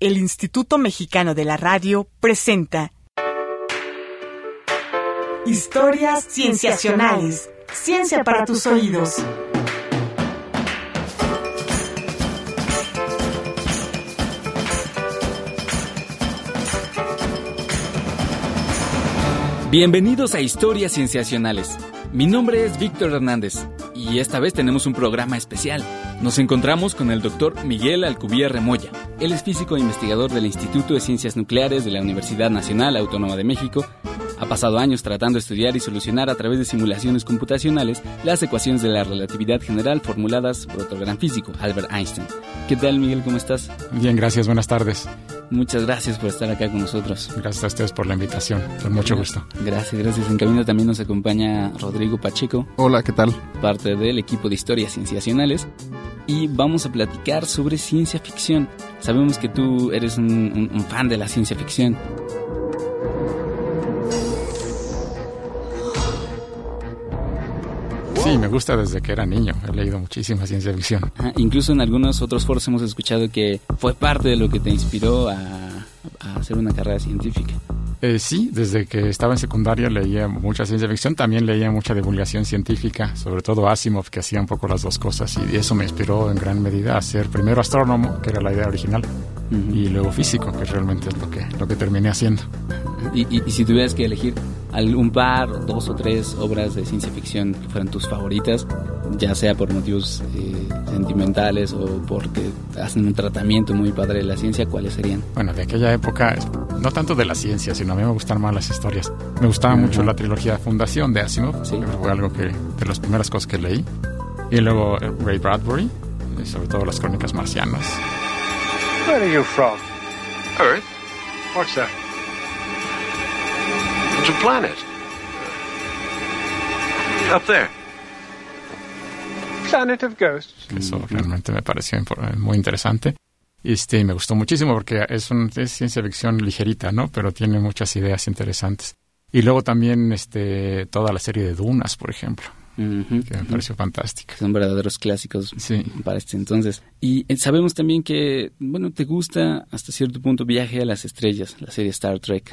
el Instituto Mexicano de la Radio presenta Historias Cienciacionales. Ciencia para tus oídos. Bienvenidos a Historias Cienciacionales. Mi nombre es Víctor Hernández y esta vez tenemos un programa especial. Nos encontramos con el doctor Miguel Alcubierre Remoya. Él es físico e investigador del Instituto de Ciencias Nucleares de la Universidad Nacional Autónoma de México. Ha pasado años tratando de estudiar y solucionar a través de simulaciones computacionales las ecuaciones de la relatividad general formuladas por otro gran físico, Albert Einstein. ¿Qué tal, Miguel? ¿Cómo estás? Bien, gracias. Buenas tardes. Muchas gracias por estar acá con nosotros. Gracias a ustedes por la invitación. Con mucho gusto. Gracias, gracias. En camino también nos acompaña Rodrigo Pacheco. Hola, ¿qué tal? Parte del equipo de historias cienciacionales. Y vamos a platicar sobre ciencia ficción. Sabemos que tú eres un, un fan de la ciencia ficción. Sí, me gusta desde que era niño. He leído muchísima ciencia ficción. Ajá, incluso en algunos otros foros hemos escuchado que fue parte de lo que te inspiró a, a hacer una carrera científica. Eh, sí, desde que estaba en secundaria leía mucha ciencia ficción, también leía mucha divulgación científica, sobre todo Asimov, que hacía un poco las dos cosas, y eso me inspiró en gran medida a ser primero astrónomo, que era la idea original, Ujú. y luego físico, que realmente es lo que, lo que terminé haciendo. Y, y- y si tuvieras que elegir algún par, dos o tres obras de ciencia ficción que fueran tus favoritas, ya sea por motivos eh, sentimentales o porque hacen un tratamiento muy padre de la ciencia, ¿cuáles serían? Bueno, de aquella época, no tanto de la ciencia, sino a mí me gustan más las historias. Me gustaba Ajá. mucho la trilogía Fundación de Asimov, Sí. que fue algo que de las primeras cosas que leí. Y luego eh, Ray Bradbury, y sobre todo las crónicas marcianas. Where are you from? Earth? What's that? It's a planet. Up there. Planet of Ghosts. Eso realmente me pareció muy interesante. Y este, me gustó muchísimo porque es, un, es ciencia ficción ligerita, ¿no? Pero tiene muchas ideas interesantes. Y luego también este, toda la serie de Dunas, por ejemplo, Ujú, que me ujú. pareció fantástica. Son verdaderos clásicos Sí. para este entonces. Y eh, sabemos también que, bueno, te gusta hasta cierto punto Viaje a las Estrellas, la serie Star Trek.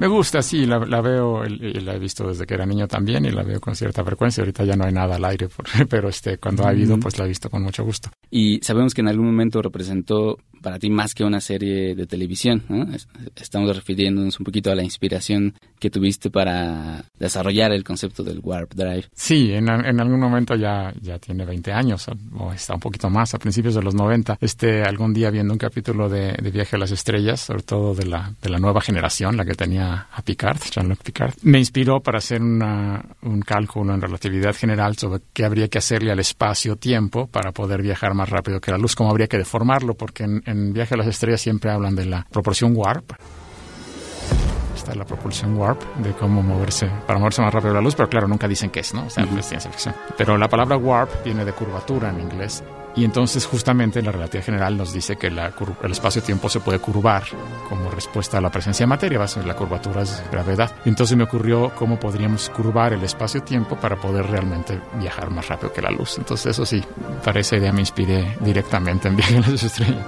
Me gusta, sí, la, la veo y la he visto desde que era niño también y la veo con cierta frecuencia. Ahorita ya no hay nada al aire, pero este, cuando ha habido, pues la he visto con mucho gusto. Y sabemos que en algún momento representó para ti más que una serie de televisión. ¿no? Es- Estamos refiriéndonos un poquito a la inspiración que tuviste para desarrollar el concepto del Warp Drive. Sí, en, en algún momento ya, ya tiene 20 años, o, o está un poquito más, a principios de los 90. Este, algún día viendo un capítulo de, de Viaje a las Estrellas, sobre todo de la, de la nueva generación, la que tenía a Picard, Jean-Luc Picard, me inspiró para hacer una, un cálculo en relatividad general sobre qué habría que hacerle al espacio-tiempo para poder viajar más rápido que la luz, cómo habría que deformarlo, porque en, en Viaje a las Estrellas siempre hablan de la proporción warp, está la propulsión warp, de cómo moverse, para moverse más rápido que la luz, pero claro, nunca dicen qué es, ¿no? O sea, es ciencia ficción. Pero la palabra warp viene de curvatura en inglés. Y entonces justamente la relatividad general nos dice que la el espacio-tiempo se puede curvar como respuesta a la presencia de materia, base- la curvatura es gravedad. Y entonces me ocurrió cómo podríamos curvar el espacio-tiempo para poder realmente viajar más rápido que la luz. Entonces eso sí, para esa idea me inspiré directamente en Viaje a las Estrellas.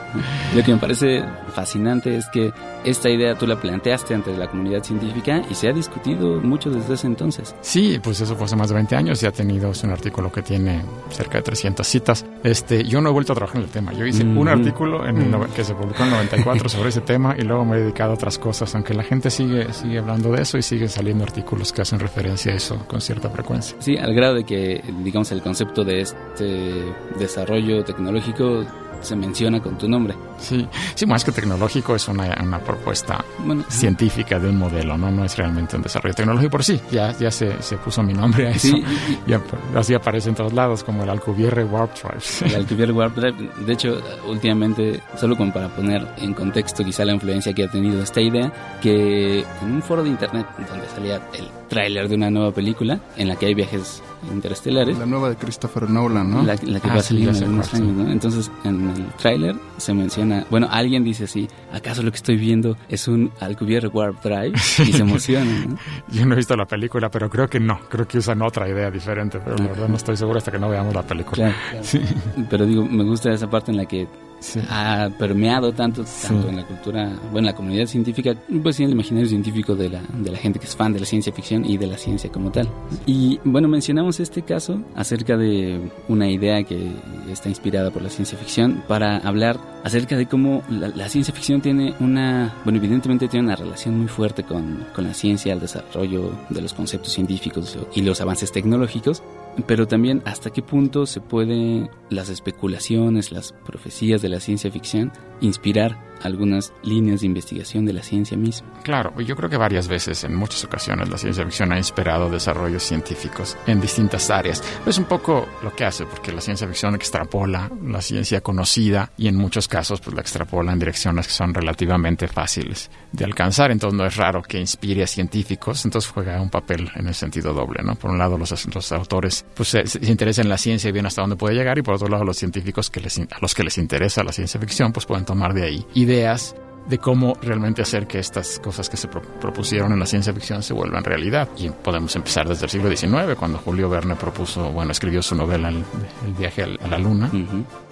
Lo que me parece fascinante es que esta idea tú la planteaste ante la comunidad científica y se ha discutido mucho desde ese entonces. Sí, pues eso fue hace más de 20 años. Ya ha tenido es un artículo que tiene cerca de 300 citas. Este, yo no he vuelto a trabajar en el tema. Yo hice un Ujú. artículo en el nove- que se publicó en el 94 sobre ese tema y luego me he dedicado a otras cosas, aunque la gente sigue, sigue hablando de eso y siguen saliendo artículos que hacen referencia a eso con cierta frecuencia. Sí, al grado de que, digamos, el concepto de este desarrollo tecnológico se menciona con tu nombre. Sí, sí, más que tecnológico es una, una propuesta Bueno, científica de un modelo, ¿no? No es realmente un desarrollo tecnológico por sí. Ya, ya se, se puso mi nombre a eso. Sí. Y así aparece en todos lados, como el Alcubierre Warp Drive. El Alcubierre Warp Drive, de hecho, últimamente, solo como para poner en contexto quizá la influencia que ha tenido esta idea, que en un foro de internet donde salía el tráiler de una nueva película en la que hay viajes interestelares, La nueva de Christopher Nolan, ¿no? la, la que Ah, va a salir en algunos años, ¿no? Entonces, en el tráiler se menciona, bueno, alguien dice así, ¿acaso lo que estoy viendo es un Alcubierre Warp Drive? Y se emociona, ¿no? Yo no he visto la película, pero creo que no. Creo que usan otra idea diferente, pero la verdad no estoy seguro hasta que no veamos la película. Claro. Sí, Pero digo, me gusta esa parte en la que sí. ha permeado tanto, tanto Sí. en la cultura, bueno, en la comunidad científica, pues sí, en el imaginario científico de la, de la gente que es fan de la ciencia ficción y de la ciencia como tal. Y bueno, mencionamos este caso acerca de una idea que está inspirada por la ciencia ficción para hablar acerca de cómo la, la ciencia ficción tiene una, bueno, evidentemente tiene una relación muy fuerte con, con la ciencia, el desarrollo de los conceptos científicos y los avances tecnológicos, pero también hasta qué punto se puede las especulaciones, las profecías de la ciencia ficción inspirar algunas líneas de investigación de la ciencia misma. Claro, yo creo que varias veces, en muchas ocasiones, la ciencia ficción ha inspirado desarrollos científicos en distintas áreas. Es un poco lo que hace, porque la ciencia ficción extrapola la ciencia conocida y en muchos casos pues la extrapola en direcciones que son relativamente fáciles de alcanzar. Entonces no es raro que inspire a científicos, entonces juega un papel en el sentido doble, ¿no? Por un lado los, los autores pues se, se interesan en la ciencia y ven hasta dónde puede llegar y por otro lado los científicos que les, a los que les interesa la ciencia ficción pues pueden tomar de ahí ideas de cómo realmente hacer que estas cosas que se pro- propusieron en la ciencia ficción se vuelvan realidad. Y podemos empezar desde el siglo XIX, cuando Julio Verne propuso, bueno, escribió su novela El, El viaje a la luna.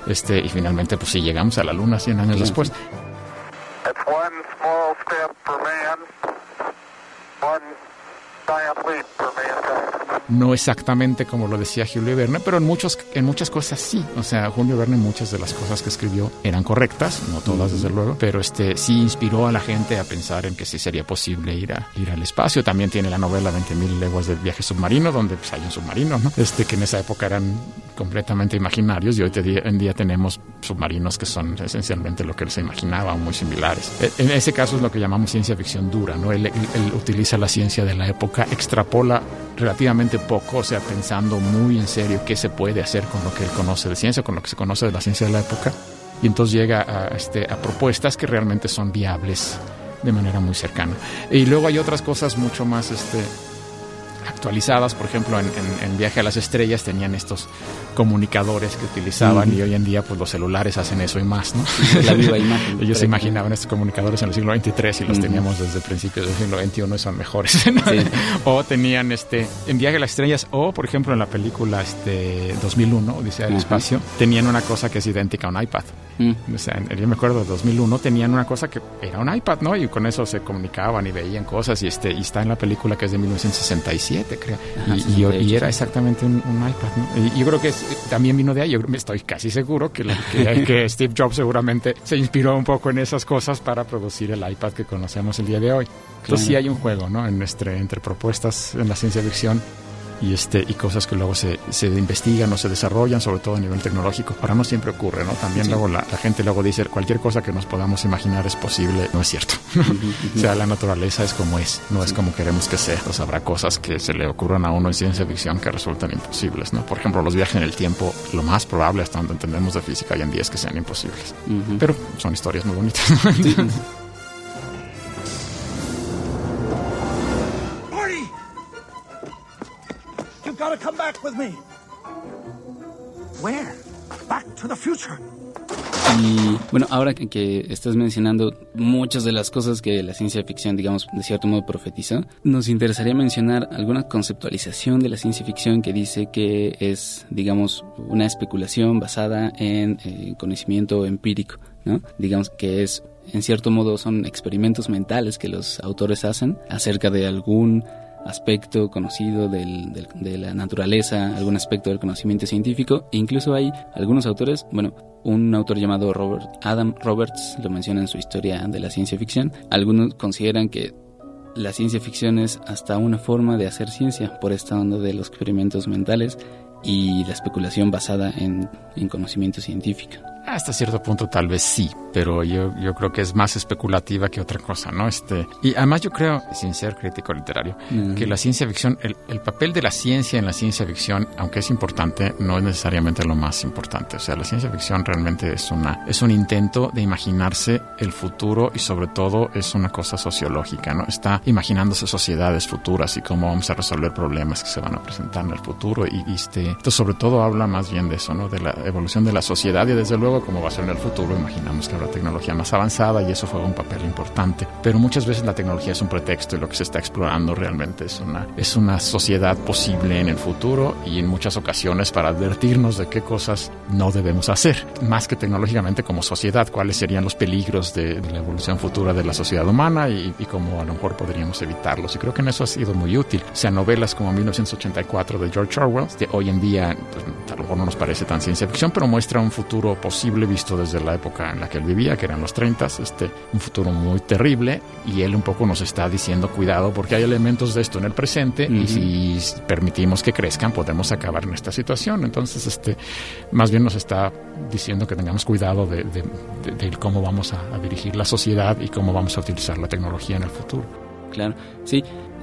Este, y finalmente, pues sí, llegamos a la luna 100 años después. No exactamente como lo decía Julio Verne, pero en, muchos, en muchas cosas sí. O sea, Julio Verne, muchas de las cosas que escribió eran correctas, no todas desde luego, pero este sí inspiró a la gente a pensar en que sí sería posible ir, a, ir al espacio. También tiene la novela 20.000 leguas del viaje submarino, donde pues, hay un submarino, ¿no? Este, que en esa época eran completamente imaginarios y hoy en día tenemos submarinos que son esencialmente lo que él se imaginaba o muy similares. E- En ese caso es lo que llamamos ciencia ficción dura, ¿no? Él, él- él utiliza la ciencia de la época, extrapola relativamente poco, o sea, pensando muy en serio qué se puede hacer con lo que él conoce de ciencia, con lo que se conoce de la ciencia de la época, y entonces llega a, este, a propuestas que realmente son viables de manera muy cercana. Y luego hay otras cosas mucho más este, actualizadas, por ejemplo, en, en- en Viaje a las Estrellas tenían estos comunicadores que utilizaban y hoy en día pues los celulares hacen eso y más, ¿no? La viva imagen. Ellos se imaginaban estos comunicadores en el siglo XXIII y los teníamos desde principios del siglo XXI y son mejores. ¿no? Sí. o tenían este en Viaje a las Estrellas o por ejemplo en la película este 2001 Odisea del Ajá. Espacio tenían una cosa que es idéntica a un iPad. Mm. O sea, en- yo me acuerdo de 2001 tenían una cosa que era un iPad, ¿no? Y con eso se comunicaban y veían cosas y este y está en la película que es de 1967, creo. Ajá, y, y- 68, y era exactamente un, un iPad, ¿no? Y yo creo que es- también vino de ahí. Yo estoy casi seguro que, que, que Steve Jobs seguramente se inspiró un poco en esas cosas para producir el iPad que conocemos el día de hoy. Entonces sí hay un juego, ¿no? En entre, entre propuestas en la ciencia ficción y este y cosas que luego se, se investigan o se desarrollan, sobre todo a nivel tecnológico. Ahora no siempre ocurre, ¿no? También Sí. luego la, la gente luego dice cualquier cosa que nos podamos imaginar es posible, no es cierto. o sea, la naturaleza es como es, no es como queremos que sea. Entonces habrá cosas que se le ocurran a uno en ciencia ficción que resultan imposibles, ¿no? Por ejemplo, los viajes en el tiempo, lo más probable hasta donde entendemos de física hoy en día es que sean imposibles. Pero son historias muy bonitas. ¿no? Y bueno, ahora que, estás mencionando muchas de las cosas que la ciencia ficción, digamos, de cierto modo profetizó, nos interesaría mencionar alguna conceptualización de la ciencia ficción que dice que es, digamos, una especulación basada en eh, conocimiento empírico, ¿no? Digamos que es, en cierto modo, son experimentos mentales que los autores hacen acerca de algún aspecto conocido del- de la naturaleza, algún aspecto del conocimiento científico. E incluso hay algunos autores, bueno, un autor llamado Robert Adam Roberts lo menciona en su historia de la ciencia ficción. Algunos consideran que la ciencia ficción es hasta una forma de hacer ciencia por esta onda de los experimentos mentales y la especulación basada en conocimiento científico. Hasta cierto punto tal vez sí, pero yo, yo creo que es más especulativa que otra cosa, ¿no? Este, y además yo creo, sin ser crítico literario, que la ciencia ficción, el, el, papel de la ciencia en la ciencia ficción, aunque es importante, no es necesariamente lo más importante. O sea, la ciencia ficción realmente es, una, es un intento de imaginarse el futuro y sobre todo es una cosa sociológica, ¿no? Está imaginándose sociedades futuras y cómo vamos a resolver problemas que se van a presentar en el futuro y, y este, esto sobre todo habla más bien de eso, ¿no? De la evolución de la sociedad y desde luego como va a ser en el futuro, imaginamos que habrá tecnología más avanzada y eso juega un papel importante. Pero muchas veces la tecnología es un pretexto y lo que se está explorando realmente es una, es una sociedad posible en el futuro y en muchas ocasiones para advertirnos de qué cosas no debemos hacer, más que tecnológicamente como sociedad, cuáles serían los peligros de, la evolución futura de la sociedad humana y, y, cómo a lo mejor podríamos evitarlos. Y creo que en eso ha sido muy útil. O sea, novelas como 1984 de George Orwell, de hoy en día pues, a lo mejor parece tan ciencia ficción, pero muestra un futuro posible visto desde la época en la que él vivía, que eran los 30, este, un futuro muy terrible, y él un poco nos está diciendo cuidado porque hay elementos de esto en el presente uh -huh. y si permitimos que crezcan podemos acabar en esta situación. Entonces, este, más bien nos está diciendo que tengamos cuidado de, de, de, de cómo vamos a, a dirigir la sociedad y cómo vamos a utilizar la tecnología en el futuro. Claro, sí,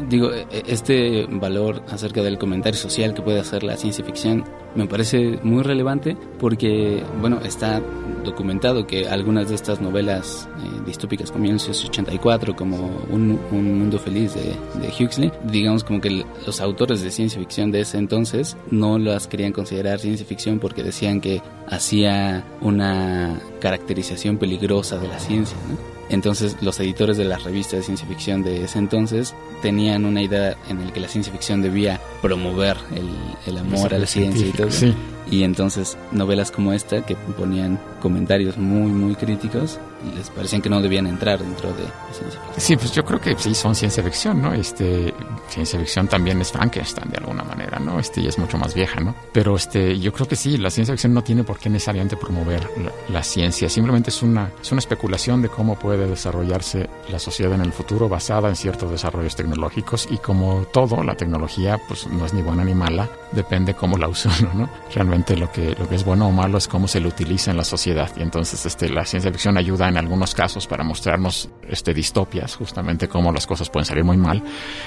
digo, este valor acerca del comentario social que puede hacer la ciencia ficción me parece muy relevante porque, bueno, está documentado que algunas de estas novelas eh, distópicas como 1984, como Un, un Mundo Feliz de, de, Huxley, digamos como que los autores de ciencia ficción de ese entonces no las querían considerar ciencia ficción porque decían que hacía una caracterización peligrosa de la ciencia, ¿no? Entonces los editores de las revistas de ciencia ficción de ese entonces tenían una idea en la que la ciencia ficción debía promover el, el amor a la ciencia y todo. Sí. Y entonces novelas como esta que ponían comentarios muy muy críticos les parecían que no debían entrar dentro de ciencia ficción. Sí, pues yo creo que sí son ciencia ficción, ¿no? Este ciencia ficción también es Frankenstein de alguna manera, ¿no? Este y es mucho más vieja, ¿no? Pero este yo creo que sí, la ciencia ficción no tiene por qué necesariamente promover la, la ciencia, simplemente es una es una especulación de cómo puede desarrollarse la sociedad en el futuro basada en ciertos desarrollos tecnológicos y como todo, la tecnología pues no es ni buena ni mala, depende cómo la use uno, ¿no? Realmente lo que lo que es bueno o malo es cómo se lo utiliza en la sociedad y entonces este la ciencia ficción ayuda en algunos casos para mostrarnos este, distopias, justamente cómo las cosas pueden salir muy mal,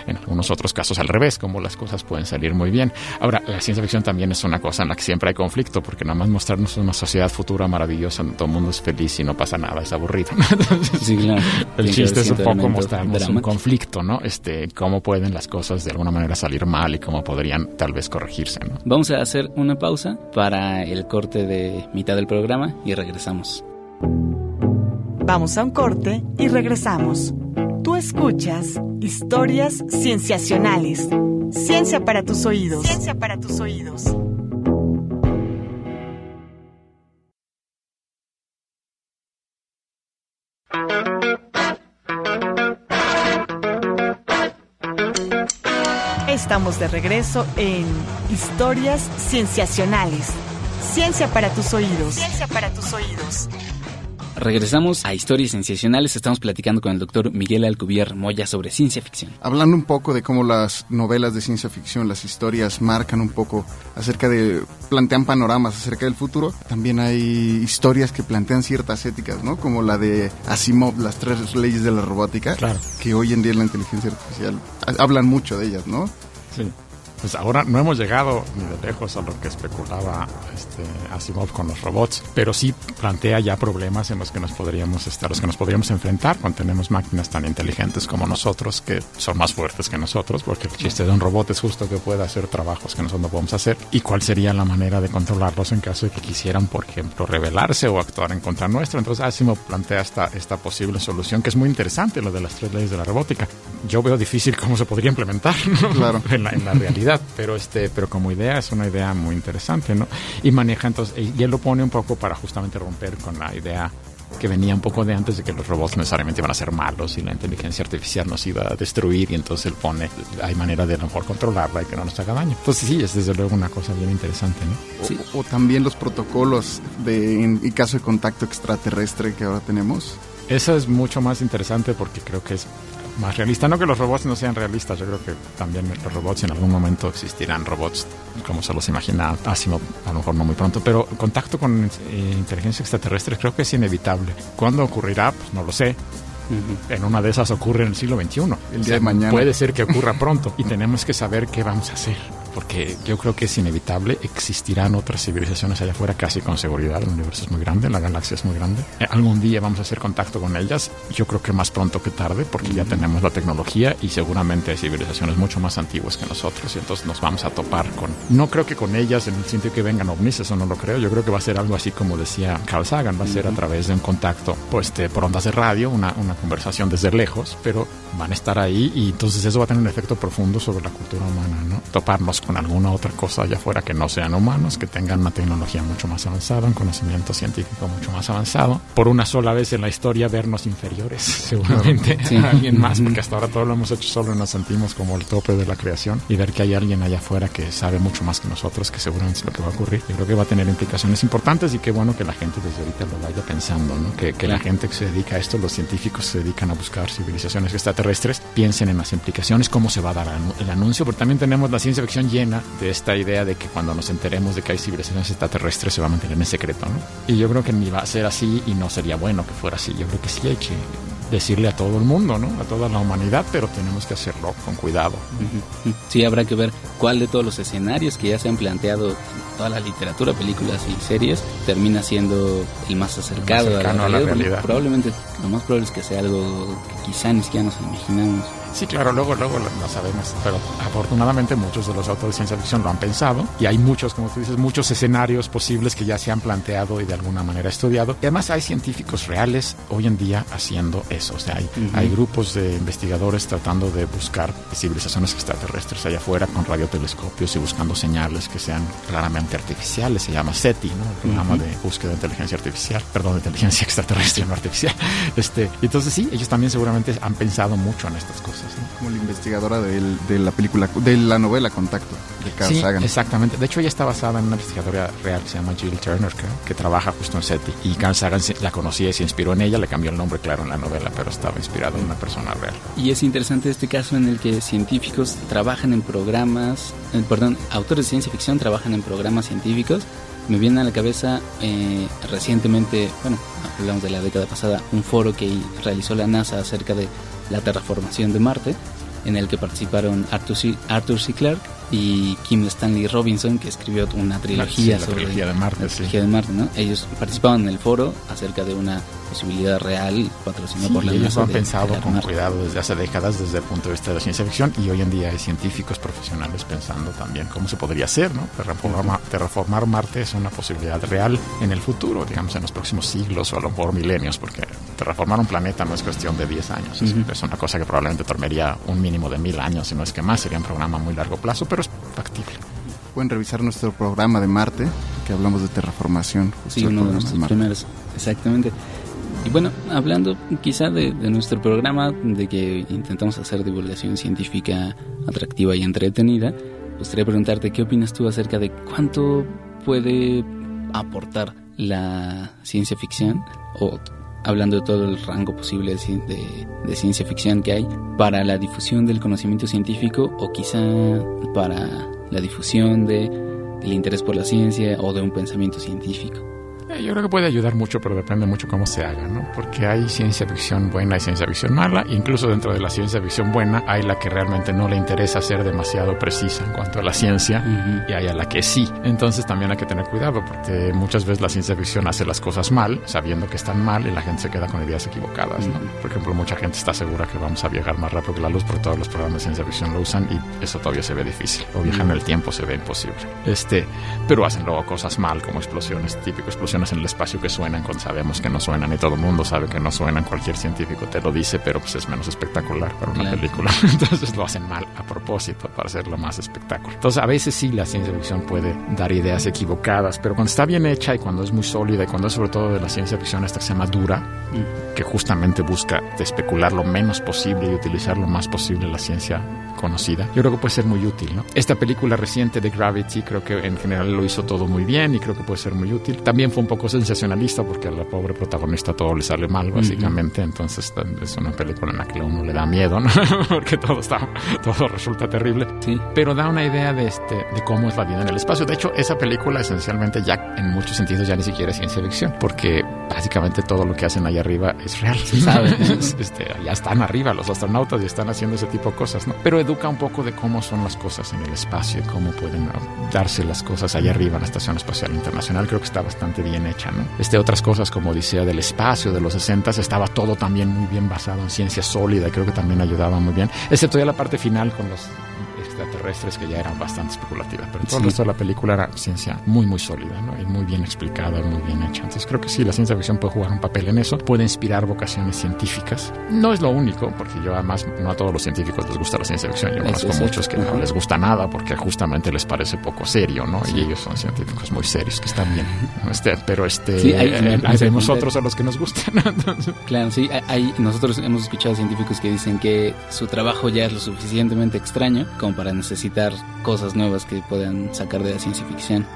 en algunos otros casos al revés, cómo las cosas pueden salir muy bien. Ahora, la ciencia ficción también es una cosa en la que siempre hay conflicto, porque nada más mostrarnos una sociedad futura maravillosa, donde todo el mundo es feliz y no pasa nada, es aburrido. Entonces, sí, claro. El chiste es un poco mostrarnos un conflicto, ¿no? Este, cómo pueden las cosas de alguna manera salir mal y cómo podrían tal vez corregirse, ¿no? Vamos a hacer una pausa para el corte de mitad del programa y regresamos. Vamos a un corte y regresamos. Tú escuchas historias cienciacionales. Ciencia para tus oídos. Ciencia para tus oídos. Estamos de regreso en Historias Cienciacionales. Ciencia para tus oídos. Ciencia para tus oídos. Regresamos a Historias Sensacionales. Estamos platicando con el doctor Miguel Alcubierre Moya sobre ciencia ficción. Hablando un poco de cómo las novelas de ciencia ficción, las historias marcan un poco acerca de. plantean panoramas acerca del futuro. También hay historias que plantean ciertas éticas, ¿no? Como la de Asimov, las tres leyes de la robótica. Claro. Que hoy en día en la inteligencia artificial hablan mucho de ellas, ¿no? Sí. Pues ahora no hemos llegado ni de lejos a lo que especulaba este, Asimov con los robots, pero sí plantea ya problemas en los que nos podríamos estar, los que nos podríamos enfrentar cuando tenemos máquinas tan inteligentes como nosotros, que son más fuertes que nosotros, porque el chiste de un robot es justo que pueda hacer trabajos que nosotros no podemos hacer. ¿Y cuál sería la manera de controlarlos en caso de que quisieran, por ejemplo, rebelarse o actuar en contra nuestra? Entonces Asimov plantea esta, esta posible solución, que es muy interesante, lo de las tres leyes de la robótica. Yo veo difícil cómo se podría implementar ¿no? claro. en, la, en la realidad pero este pero como idea es una idea muy interesante no y maneja entonces y él lo pone un poco para justamente romper con la idea que venía un poco de antes de que los robots necesariamente iban a ser malos y la inteligencia artificial nos iba a destruir y entonces él pone, hay manera de a lo mejor controlarla y que no nos haga daño. Entonces sí, es desde luego una cosa bien interesante, ¿no? Sí. O, o, también los protocolos de, en, en caso de contacto extraterrestre que ahora tenemos. Eso es mucho más interesante porque creo que es más realista. No que los robots no sean realistas, yo creo que también los robots en algún momento existirán robots como se los imagina Asimov, a lo mejor no muy pronto, pero contacto con eh, inteligencia extraterrestre creo que es inevitable. ¿Cuándo ocurrirá? Pues no lo sé. En una de esas ocurre en el siglo XXI. El día de mañana. Puede ser que ocurra pronto y tenemos que saber qué vamos a hacer porque yo creo que es inevitable, existirán otras civilizaciones allá afuera casi con seguridad, el universo es muy grande, la galaxia es muy grande. Eh, algún día vamos a hacer contacto con ellas, yo creo que más pronto que tarde, porque ya tenemos la tecnología y seguramente hay civilizaciones mucho más antiguas que nosotros y entonces nos vamos a topar con... No creo que con ellas en el sentido que vengan ovnis, eso no lo creo, yo creo que va a ser algo así como decía Carl Sagan, va a ser a través de un contacto pues, de, por ondas de radio, una, una conversación desde lejos, pero van a estar ahí y entonces eso va a tener un efecto profundo sobre la cultura humana, ¿no? Toparnos con alguna otra cosa allá afuera que no sean humanos, que tengan una tecnología mucho más avanzada, un conocimiento científico mucho más avanzado. Por una sola vez en la historia vernos inferiores, seguramente, a alguien más, porque hasta ahora todo lo hemos hecho solo y nos sentimos como el tope de la creación y ver que hay alguien allá afuera que sabe mucho más que nosotros, que seguramente es lo que va a ocurrir. Yo creo que va a tener implicaciones importantes y qué bueno que la gente desde ahorita lo vaya pensando, ¿no? Que, que la gente que se dedica a esto, los científicos se dedican a buscar civilizaciones extraterrestres, piensen en las implicaciones, cómo se va a dar el anuncio, porque también tenemos la ciencia ficción llena de esta idea de que cuando nos enteremos de que hay civilizaciones extraterrestres se va a mantener en secreto, ¿no? Y yo creo que ni va a ser así y no sería bueno que fuera así. Yo creo que sí hay que decirle a todo el mundo, ¿no? A toda la humanidad, pero tenemos que hacerlo con cuidado. Sí, habrá que ver cuál de todos los escenarios que ya se han planteado en toda la literatura, películas y series termina siendo el más acercado a, la, realidad. Probablemente lo más probable es que sea algo que quizá ni siquiera nos imaginamos. Sí, claro, luego, luego lo, sabemos, pero afortunadamente muchos de los autores de ciencia ficción lo han pensado y hay muchos, como tú dices, muchos escenarios posibles que ya se han planteado y de alguna manera estudiado. Y además hay científicos reales hoy en día haciendo eso, o sea, hay, hay grupos de investigadores tratando de buscar civilizaciones extraterrestres allá afuera con radiotelescopios y buscando señales que sean claramente artificiales, se llama SETI, ¿no? El programa de búsqueda de inteligencia artificial, perdón, de inteligencia extraterrestre, no artificial. Este, entonces sí, ellos también seguramente han pensado mucho en estas cosas. Como la investigadora de la película, de la novela Contacto, de Carl sí, Sagan. Exactamente. De hecho, ella está basada en una investigadora real que se llama Jill Turner, que, que trabaja justo en SETI. Y Carl Sagan la conocía y se inspiró en ella, le cambió el nombre, claro, en la novela, pero estaba inspirado en una persona real. Y es interesante este caso en el que científicos trabajan en programas, eh, perdón, autores de ciencia ficción trabajan en programas científicos me viene a la cabeza eh, recientemente, bueno, hablamos de la década pasada, un foro que realizó la NASA acerca de la terraformación de Marte, en el que participaron Arthur C. Arthur C. Clarke y Kim Stanley Robinson, que escribió una trilogía Sí, la sobre trilogía de Marte, la sí. trilogía de Marte, ¿no? Ellos participaban en el foro acerca de una posibilidad real patrocinada Sí, por la ellos NASA lo han pensado con Marte. cuidado desde hace décadas desde el punto de vista de la ciencia ficción y hoy en día hay científicos profesionales pensando también cómo se podría hacer, ¿no? Terraformar, terraformar Marte es una posibilidad real en el futuro, digamos en los próximos siglos o a lo mejor milenios, porque terraformar un planeta no es cuestión de 10 años, es, es una cosa que probablemente tomaría un mínimo de mil años, si no es que más, sería un programa a muy largo plazo, pero es factible. Pueden revisar nuestro programa de Marte, que hablamos de terraformación. justo Sí, uno de nuestros Marte. primeros, exactamente. Y bueno, hablando quizá de, de nuestro programa, de que intentamos hacer divulgación científica atractiva y entretenida, gustaría preguntarte qué opinas tú acerca de cuánto puede aportar la ciencia ficción, o hablando de todo el rango posible de, de- ciencia ficción que hay, para la difusión del conocimiento científico o quizá para la difusión de, del interés por la ciencia o de un pensamiento científico. Eh, Yo creo que puede ayudar mucho, pero depende mucho cómo se haga, ¿no? Porque hay ciencia ficción buena y ciencia ficción mala. Incluso dentro de la ciencia ficción buena hay la que realmente no le interesa ser demasiado precisa en cuanto a la ciencia y hay a la que sí. Entonces también hay que tener cuidado porque muchas veces la ciencia ficción hace las cosas mal, sabiendo que están mal y la gente se queda con ideas equivocadas, ¿no? Por ejemplo, mucha gente está segura que vamos a viajar más rápido que la luz porque todos los programas de ciencia ficción lo usan y eso todavía se ve difícil. O viajar en el tiempo se ve imposible. Este, pero hacen luego cosas mal como explosiones, típico explosiones en el espacio que suenan cuando sabemos que no suenan y todo el mundo sabe que no suenan, cualquier científico te lo dice, pero pues es menos espectacular para una Claro. película. Entonces lo hacen mal a propósito para hacerlo más espectáculo. Entonces a veces sí la ciencia ficción puede dar ideas equivocadas, pero cuando está bien hecha y cuando es muy sólida y cuando es sobre todo de la ciencia ficción esta que se llama dura, que justamente busca especular lo menos posible y utilizar lo más posible la ciencia conocida, yo creo que puede ser muy útil, ¿no? Esta película reciente de Gravity creo que en general lo hizo todo muy bien y creo que puede ser muy útil. También fue poco sensacionalista porque a la pobre protagonista todo le sale mal, básicamente. Entonces es una película en la que a uno le da miedo, ¿no? porque todo está, todo resulta terrible. Sí. Pero da una idea de este, de cómo es la vida en el espacio. De hecho, esa película esencialmente ya en muchos sentidos ya ni siquiera es ciencia ficción, porque básicamente todo lo que hacen allá arriba es real. Se sabe. este, ya están arriba los astronautas y están haciendo ese tipo de cosas, ¿no? Pero educa un poco de cómo son las cosas en el espacio y cómo pueden darse las cosas allá arriba en la Estación Espacial Internacional. Creo que está bastante bien hecha, ¿no? Este, otras cosas como Odisea del Espacio de los 60 estaba todo también muy bien basado en ciencia sólida creo que también ayudaba muy bien, excepto ya la parte final con los extraterrestres que ya eran bastante especulativas, pero todo el resto de la película era ciencia muy, muy sólida, ¿no? Y muy bien explicada, muy bien hecha. Entonces creo que sí, la ciencia ficción puede jugar un papel en eso, puede inspirar vocaciones científicas. No es lo único, porque yo además no a todos los científicos les gusta la ciencia ficción, yo conozco muchos que no les gusta nada porque justamente les parece poco serio, ¿no? Y ellos son científicos muy serios, que están bien. Este, pero este, Sí, hay- eh, hay- vemos otros a los que nos gustan. Claro, sí, hay, nosotros hemos escuchado científicos que dicen que su trabajo ya es lo suficientemente extraño como para necesitar cosas nuevas que puedan sacar de la ciencia ficción.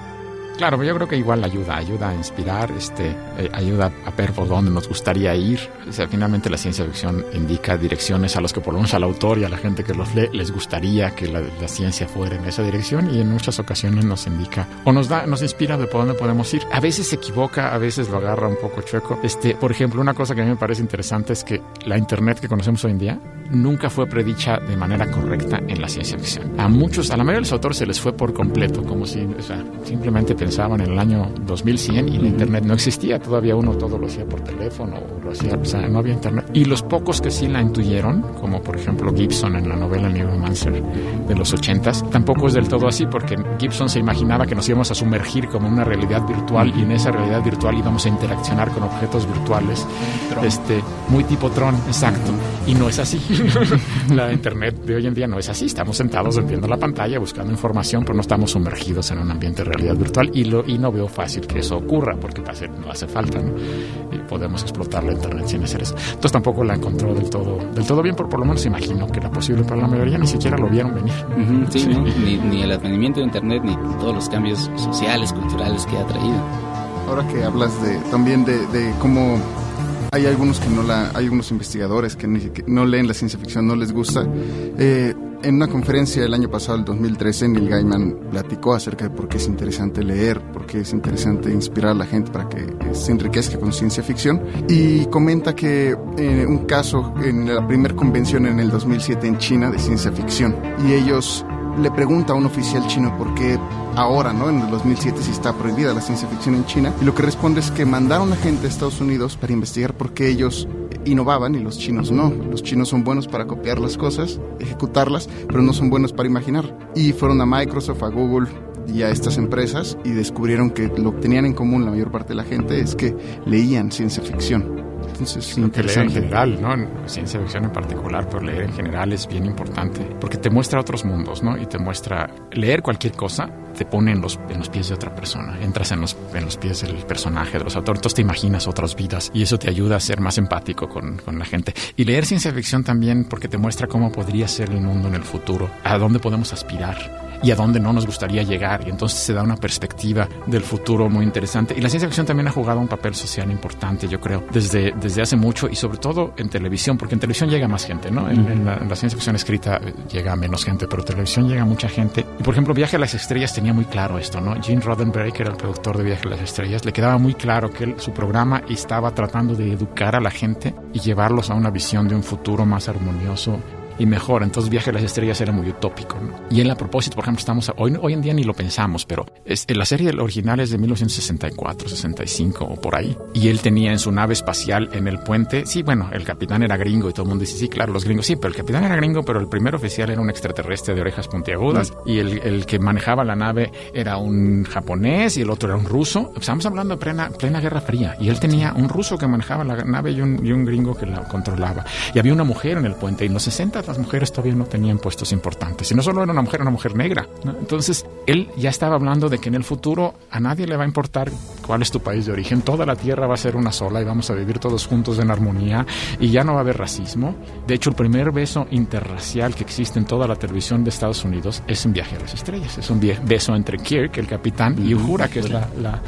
Claro, yo creo que igual ayuda, ayuda a inspirar, este, eh, ayuda a ver por dónde nos gustaría ir. O sea, finalmente la ciencia ficción indica direcciones a las que por lo menos al autor y a la gente que los lee les gustaría que la, la ciencia fuera en esa dirección y en muchas ocasiones nos indica o nos da, nos inspira de por dónde podemos ir. A veces se equivoca, a veces lo agarra un poco chueco. Este, por ejemplo, una cosa que a mí me parece interesante es que la internet que conocemos hoy en día nunca fue predicha de manera correcta en la ciencia ficción. A muchos, a la mayoría de los autores se les fue por completo, como si o sea, simplemente pensaban en el año 2100 y la internet no existía. Todavía uno todo lo hacía por teléfono o lo hacía, o sea, no había internet. Y los pocos que sí la intuyeron, como por ejemplo Gibson en la novela Neuromancer de los 80s, tampoco es del todo así porque Gibson se imaginaba que nos íbamos a sumergir como una realidad virtual y en esa realidad virtual íbamos a interaccionar con objetos virtuales, este, muy tipo Tron, exacto. Y no es así. la internet de hoy en día no es así. Estamos sentados viendo la pantalla, buscando información, pero no estamos sumergidos en un ambiente de realidad virtual y, lo, y no veo fácil que eso ocurra porque hace, no hace falta, ¿no? Y podemos explotar la internet sin hacer eso. Entonces tampoco la encontró del todo, del todo bien, pero por lo menos imagino que era posible para la mayoría, ni siquiera lo vieron venir. Sí, ¿no? ni, ni el advenimiento de Internet, ni todos los cambios sociales, culturales que ha traído. Ahora que hablas de también de, de cómo hay algunos que no la, hay algunos investigadores que, no leen la ciencia ficción, no les gusta. Eh, en una conferencia el año pasado, el 2013, Neil Gaiman platicó acerca de por qué es interesante leer, por qué es interesante inspirar a la gente para que eh, se enriquezca con ciencia ficción. Y comenta que eh, un caso en la primera convención en el 2007 en China de ciencia ficción, y ellos le pregunta a un oficial chino por qué ahora, ¿no? En el 2007 sí está prohibida la ciencia ficción en China. Y lo que responde es que mandaron a gente a Estados Unidos para investigar por qué ellos innovaban y los chinos no. Los chinos son buenos para copiar las cosas, ejecutarlas, pero no son buenos para imaginar. Y fueron a Microsoft, a Google y a estas empresas y descubrieron que lo que tenían en común la mayor parte de la gente es que leían ciencia ficción. Entonces, leer en general, ¿no? En ciencia ficción en particular, pero leer en general es bien importante porque te muestra otros mundos, ¿no? Y te muestra leer cualquier cosa te pone en los, en los pies de otra persona, entras en los, en los pies del personaje, de los autores, entonces te imaginas otras vidas y eso te ayuda a ser más empático con, con la gente. Y leer ciencia ficción también porque te muestra cómo podría ser el mundo en el futuro, a dónde podemos aspirar y a dónde no nos gustaría llegar. Y entonces se da una perspectiva del futuro muy interesante. Y la ciencia ficción también ha jugado un papel social importante, yo creo, desde, desde hace mucho y sobre todo en televisión, porque en televisión llega más gente, ¿no? En, en la, en la ciencia ficción escrita eh, llega menos gente, pero en televisión llega mucha gente. Y por ejemplo, Viaje a las Estrellas tenía muy claro esto, ¿no? Gene Roddenberry, que era el productor de Viaje a las Estrellas, le quedaba muy claro que su programa estaba tratando de educar a la gente y llevarlos a una visión de un futuro más armonioso y mejor. Entonces Viaje a las Estrellas era muy utópico. ¿no? Y él a propósito, por ejemplo, estamos hoy, hoy en día ni lo pensamos, pero es, la serie original es de 1964, 65 o por ahí. Y él tenía en su nave espacial en el puente, sí, bueno, el capitán era gringo y todo el mundo dice, sí, claro, los gringos, sí, pero el capitán era gringo, pero el primer oficial era un extraterrestre de orejas puntiagudas y el, el que manejaba la nave era un japonés y el otro era un ruso. Estamos hablando de plena, plena Guerra Fría y él tenía un ruso que manejaba la nave y un, y un gringo que la controlaba. Y había una mujer en el puente y en los 60 las mujeres todavía no tenían puestos importantes. Y no solo era una mujer, era una mujer negra. ¿no? Entonces, él ya estaba hablando de que en el futuro a nadie le va a importar cuál es tu país de origen. Toda la tierra va a ser una sola y vamos a vivir todos juntos en armonía y ya no va a haber racismo. De hecho, el primer beso interracial que existe en toda la televisión de Estados Unidos es en Viaje a las Estrellas. Es un beso entre Kirk, el capitán, y Uhura, que es la, la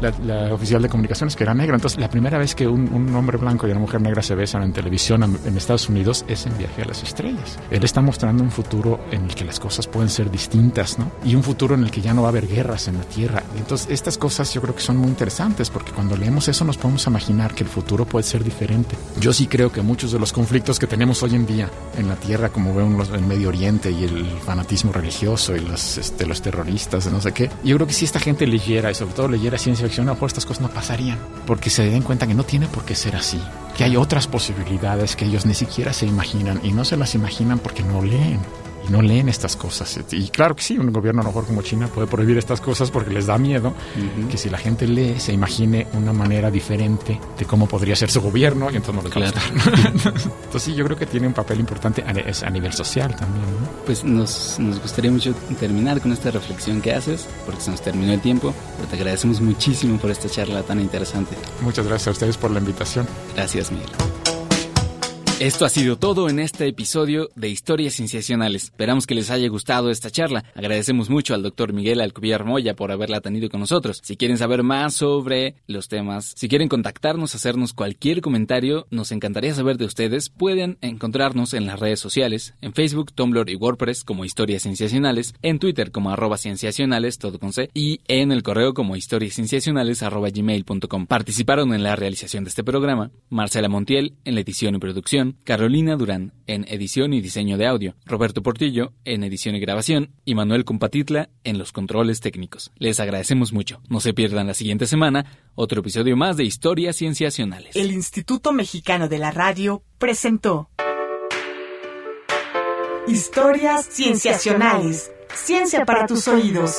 la, la oficial de comunicaciones, que era negra. Entonces, la primera vez que un, un hombre blanco y una mujer negra se besan en televisión en, Estados Unidos es en Viaje a las Estrellas. Él está mostrando un futuro en el que las cosas pueden ser distintas, ¿no? Y un futuro en el que ya no va a haber guerras en la Tierra. Entonces, estas cosas yo creo que son muy interesantes porque cuando leemos eso nos podemos imaginar que el futuro puede ser diferente. Yo sí creo que muchos de los conflictos que tenemos hoy en día en la Tierra, como vemos en el Medio Oriente y el fanatismo religioso y los, este, los terroristas, no sé qué, yo creo que si esta gente leyera y sobre todo leyera ciencia estas cosas no pasarían. Porque se den cuenta que no tiene por qué ser así. Que hay otras posibilidades que ellos ni siquiera se imaginan y no se las imaginan porque no leen y no leen estas cosas. Y claro que sí, un gobierno a lo mejor como China puede prohibir estas cosas porque les da miedo que si la gente lee se imagine una manera diferente de cómo podría ser su gobierno y entonces no les va a Claro. gustar. entonces sí, yo creo que tiene un papel importante a, a nivel social también. ¿no? Pues nos, nos gustaría mucho terminar con esta reflexión que haces, porque se nos terminó el tiempo, pero te agradecemos muchísimo por esta charla tan interesante. Muchas gracias a ustedes por la invitación. Gracias, Miguel. Esto ha sido todo en este episodio de Historias Cienciacionales. Esperamos que les haya gustado esta charla. Agradecemos mucho al doctor Miguel Alcubierre Moya por haberla tenido con nosotros. Si quieren saber más sobre los temas, si quieren contactarnos, hacernos cualquier comentario, nos encantaría saber de ustedes. Pueden encontrarnos en las redes sociales, en Facebook, Tumblr y WordPress como Historias Cienciacionales, en Twitter como arroba cienciacionales, todo con C, y en el correo como historiascienciacionales arroba gmail.com. Participaron en la realización de este programa Marcela Montiel en la edición y Carolina Durán en edición y diseño de audio, Roberto Portillo en edición y grabación y Manuel Compatitla en los controles técnicos. Les agradecemos mucho. No se pierdan la siguiente semana otro episodio más de Historias Cienciacionales. El Instituto Mexicano de la Radio presentó Historias Cienciacionales. Ciencia para tus oídos.